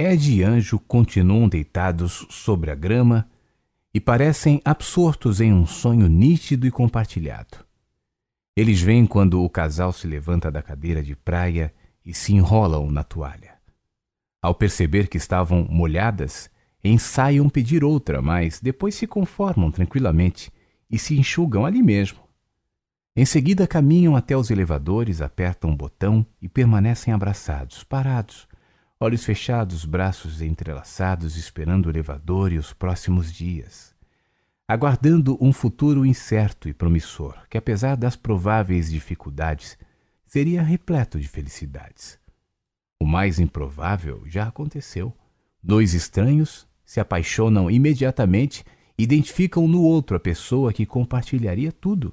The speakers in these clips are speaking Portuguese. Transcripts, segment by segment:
Ed e Anjo continuam deitados sobre a grama e parecem absortos em um sonho nítido e compartilhado. Eles veem quando o casal se levanta da cadeira de praia e se enrolam na toalha. Ao perceber que estavam molhadas, ensaiam pedir outra, mas depois se conformam tranquilamente e se enxugam ali mesmo. Em seguida, caminham até os elevadores, apertam um botão e permanecem abraçados, parados, olhos fechados, braços entrelaçados, esperando o elevador e os próximos dias. Aguardando um futuro incerto e promissor, que apesar das prováveis dificuldades, seria repleto de felicidades. O mais improvável já aconteceu. Dois estranhos se apaixonam imediatamente identificam no outro a pessoa que compartilharia tudo.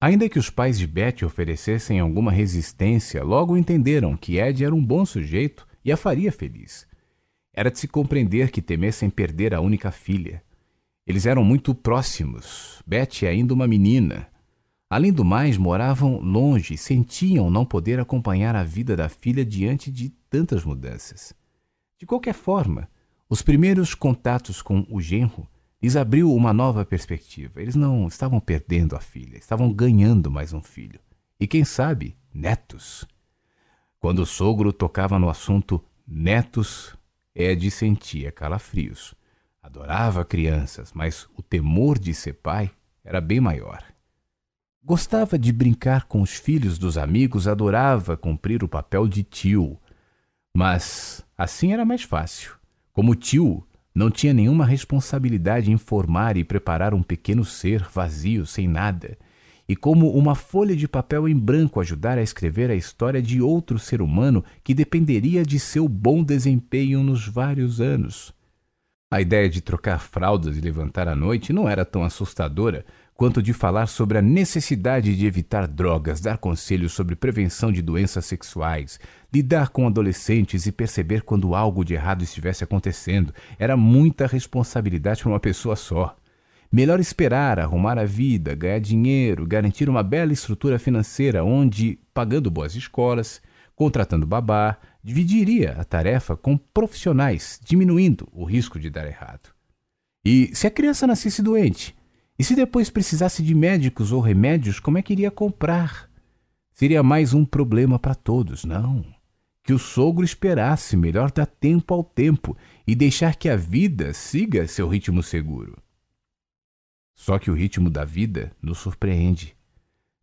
Ainda que os pais de Betty oferecessem alguma resistência, logo entenderam que Ed era um bom sujeito e a faria feliz. Era de se compreender que temessem perder a única filha. Eles eram muito próximos, Betty ainda uma menina. Além do mais, moravam longe e sentiam não poder acompanhar a vida da filha diante de tantas mudanças. De qualquer forma, os primeiros contatos com o genro lhes abriu uma nova perspectiva. Eles não estavam perdendo a filha, estavam ganhando mais um filho. E quem sabe, netos. Quando o sogro tocava no assunto netos, Ed sentia calafrios. Adorava crianças, mas o temor de ser pai era bem maior. Gostava de brincar com os filhos dos amigos, adorava cumprir o papel de tio. Mas assim era mais fácil. Como tio, não tinha nenhuma responsabilidade em formar e preparar um pequeno ser vazio, sem nada e como uma folha de papel em branco ajudar a escrever a história de outro ser humano que dependeria de seu bom desempenho nos vários anos. A ideia de trocar fraldas e levantar à noite não era tão assustadora quanto de falar sobre a necessidade de evitar drogas, dar conselhos sobre prevenção de doenças sexuais, lidar com adolescentes e perceber quando algo de errado estivesse acontecendo. Era muita responsabilidade para uma pessoa só. Melhor esperar, arrumar a vida, ganhar dinheiro, garantir uma bela estrutura financeira onde, pagando boas escolas, contratando babá, dividiria a tarefa com profissionais, diminuindo o risco de dar errado. E se a criança nascesse doente? E se depois precisasse de médicos ou remédios, como é que iria comprar? Seria mais um problema para todos, não. Que o sogro esperasse, melhor dar tempo ao tempo e deixar que a vida siga seu ritmo seguro. Só que o ritmo da vida nos surpreende.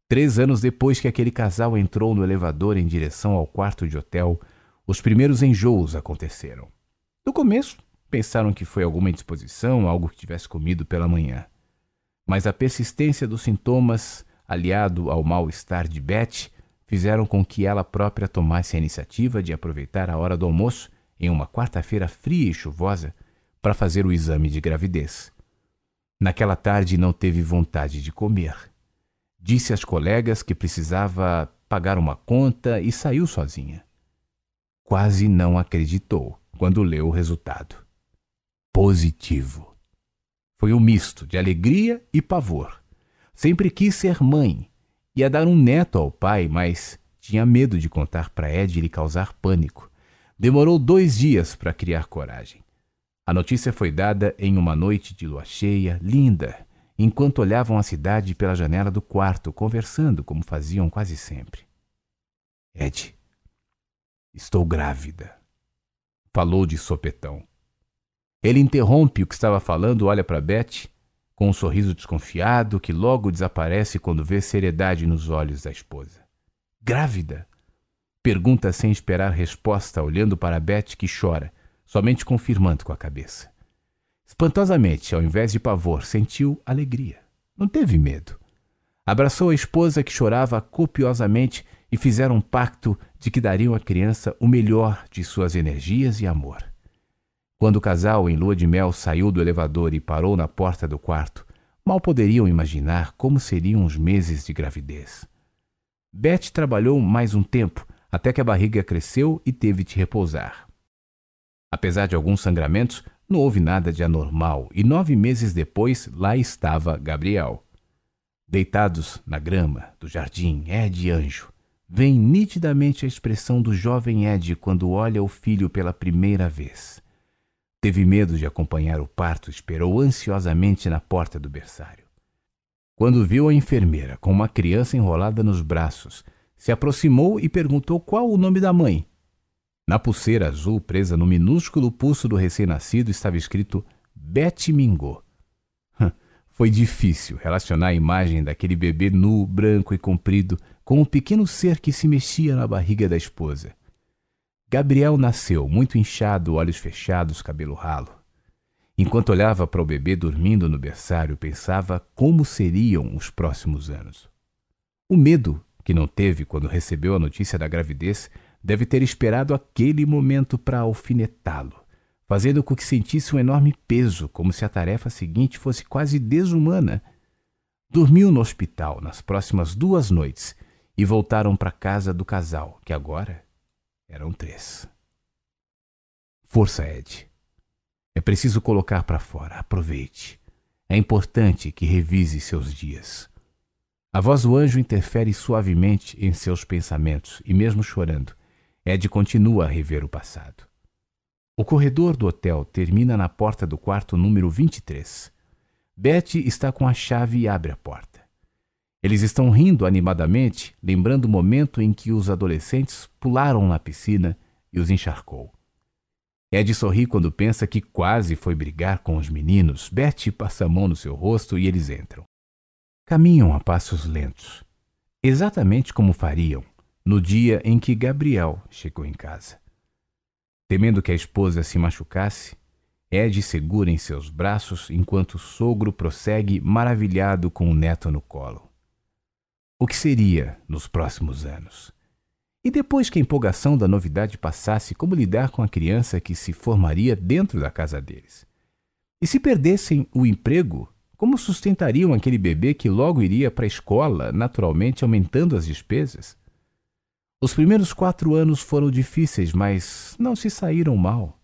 Três anos depois que aquele casal entrou no elevador em direção ao quarto de hotel, os primeiros enjoos aconteceram. No começo, pensaram que foi alguma indisposição, algo que tivesse comido pela manhã. Mas a persistência dos sintomas, aliado ao mal-estar de Beth, fizeram com que ela própria tomasse a iniciativa de aproveitar a hora do almoço, em uma quarta-feira fria e chuvosa, para fazer o exame de gravidez. Naquela tarde não teve vontade de comer. Disse às colegas que precisava pagar uma conta e saiu sozinha. Quase não acreditou quando leu o resultado. Positivo. Foi um misto de alegria e pavor. Sempre quis ser mãe. Ia dar um neto ao pai, mas tinha medo de contar para Ed e lhe causar pânico. Demorou dois dias para criar coragem. A notícia foi dada em uma noite de lua cheia, linda, enquanto olhavam a cidade pela janela do quarto, conversando como faziam quase sempre. Ed, estou grávida, falou de sopetão. Ele interrompe o que estava falando, olha para Beth com um sorriso desconfiado que logo desaparece quando vê seriedade nos olhos da esposa. Grávida? Pergunta sem esperar resposta, olhando para Beth que chora somente confirmando com a cabeça. Espantosamente, ao invés de pavor, sentiu alegria. Não teve medo. Abraçou a esposa que chorava copiosamente e fizeram um pacto de que dariam à criança o melhor de suas energias e amor. Quando o casal, em lua de mel, saiu do elevador e parou na porta do quarto, mal poderiam imaginar como seriam os meses de gravidez. Beth trabalhou mais um tempo, até que a barriga cresceu e teve de repousar. Apesar de alguns sangramentos, não houve nada de anormal e nove meses depois lá estava Gabriel. Deitados na grama do jardim, Ed e Anjo, vem nitidamente a expressão do jovem Ed quando olha o filho pela primeira vez. Teve medo de acompanhar o parto, esperou ansiosamente na porta do berçário. Quando viu a enfermeira com uma criança enrolada nos braços, se aproximou e perguntou qual o nome da mãe. Na pulseira azul presa no minúsculo pulso do recém-nascido estava escrito Betty Mingô. Foi difícil relacionar a imagem daquele bebê nu, branco e comprido com o pequeno ser que se mexia na barriga da esposa. Gabriel nasceu muito inchado, olhos fechados, cabelo ralo. Enquanto olhava para o bebê dormindo no berçário, pensava como seriam os próximos anos. O medo que não teve quando recebeu a notícia da gravidez deve ter esperado aquele momento para alfinetá-lo, fazendo com que sentisse um enorme peso, como se a tarefa seguinte fosse quase desumana. Dormiu no hospital nas próximas duas noites e voltaram para casa do casal, que agora eram três. Força, Ed. É preciso colocar para fora. Aproveite. É importante que revise seus dias. A voz do anjo interfere suavemente em seus pensamentos e, mesmo chorando, Ed continua a rever o passado. O corredor do hotel termina na porta do quarto número 23. Betty está com a chave e abre a porta. Eles estão rindo animadamente, lembrando o momento em que os adolescentes pularam na piscina e os encharcou. Ed sorri quando pensa que quase foi brigar com os meninos. Betty passa a mão no seu rosto e eles entram. Caminham a passos lentos, exatamente como fariam no dia em que Gabriel chegou em casa. Temendo que a esposa se machucasse, Ed segura em seus braços enquanto o sogro prossegue maravilhado com o neto no colo o que seria nos próximos anos. E depois que a empolgação da novidade passasse, como lidar com a criança que se formaria dentro da casa deles? E se perdessem o emprego, como sustentariam aquele bebê que logo iria para a escola, naturalmente aumentando as despesas? Os primeiros quatro anos foram difíceis, mas não se saíram mal.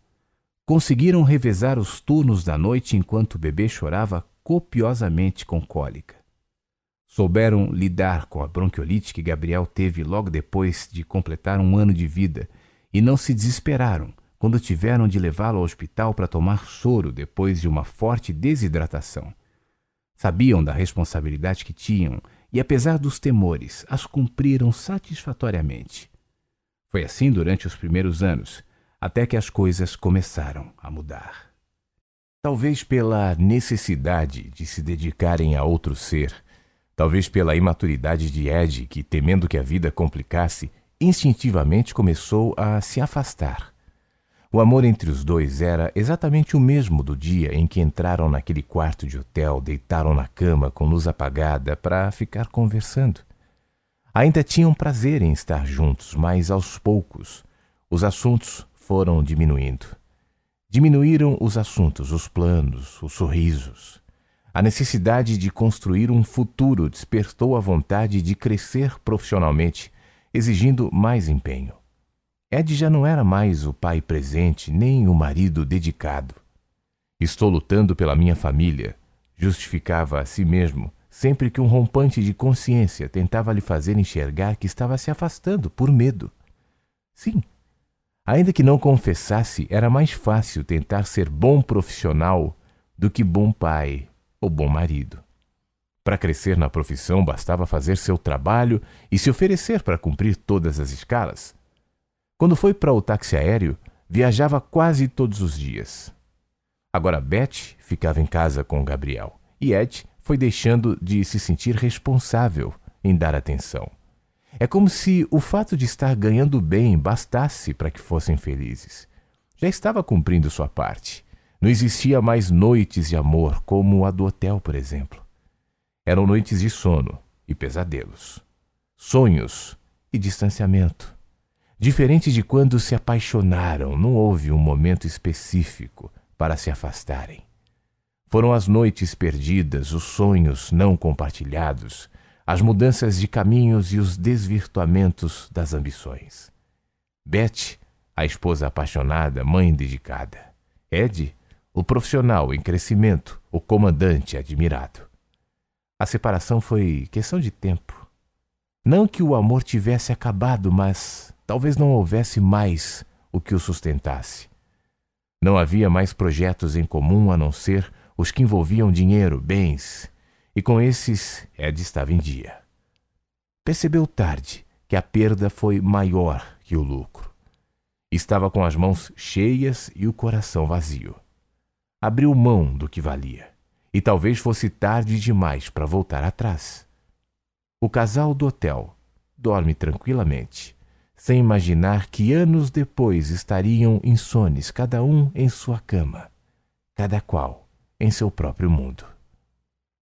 Conseguiram revezar os turnos da noite enquanto o bebê chorava copiosamente com cólica souberam lidar com a bronquiolite que Gabriel teve logo depois de completar um ano de vida e não se desesperaram quando tiveram de levá-lo ao hospital para tomar soro depois de uma forte desidratação. Sabiam da responsabilidade que tinham e, apesar dos temores, as cumpriram satisfatoriamente. Foi assim durante os primeiros anos, até que as coisas começaram a mudar. Talvez pela necessidade de se dedicarem a outro ser, Talvez pela imaturidade de Ed, que, temendo que a vida complicasse, instintivamente começou a se afastar. O amor entre os dois era exatamente o mesmo do dia em que entraram naquele quarto de hotel, deitaram na cama com luz apagada para ficar conversando. Ainda tinham prazer em estar juntos, mas aos poucos os assuntos foram diminuindo. Diminuíram os assuntos, os planos, os sorrisos. A necessidade de construir um futuro despertou a vontade de crescer profissionalmente, exigindo mais empenho. Ed já não era mais o pai presente nem o marido dedicado. Estou lutando pela minha família, justificava a si mesmo sempre que um rompante de consciência tentava lhe fazer enxergar que estava se afastando por medo. Sim, ainda que não confessasse, era mais fácil tentar ser bom profissional do que bom pai o bom marido. Para crescer na profissão bastava fazer seu trabalho e se oferecer para cumprir todas as escalas. Quando foi para o táxi aéreo, viajava quase todos os dias. Agora Beth ficava em casa com Gabriel e Ed foi deixando de se sentir responsável em dar atenção. É como se o fato de estar ganhando bem bastasse para que fossem felizes. Já estava cumprindo sua parte. Não existia mais noites de amor como a do hotel, por exemplo. Eram noites de sono e pesadelos, sonhos e distanciamento. Diferente de quando se apaixonaram, não houve um momento específico para se afastarem. Foram as noites perdidas, os sonhos não compartilhados, as mudanças de caminhos e os desvirtuamentos das ambições. Beth, a esposa apaixonada, mãe dedicada. Ed, o profissional em crescimento, o comandante admirado. A separação foi questão de tempo. Não que o amor tivesse acabado, mas talvez não houvesse mais o que o sustentasse. Não havia mais projetos em comum a não ser os que envolviam dinheiro, bens, e com esses Ed estava em dia. Percebeu tarde que a perda foi maior que o lucro. Estava com as mãos cheias e o coração vazio. Abriu mão do que valia, e talvez fosse tarde demais para voltar atrás. O casal do hotel dorme tranquilamente, sem imaginar que anos depois estariam insones, cada um em sua cama, cada qual em seu próprio mundo.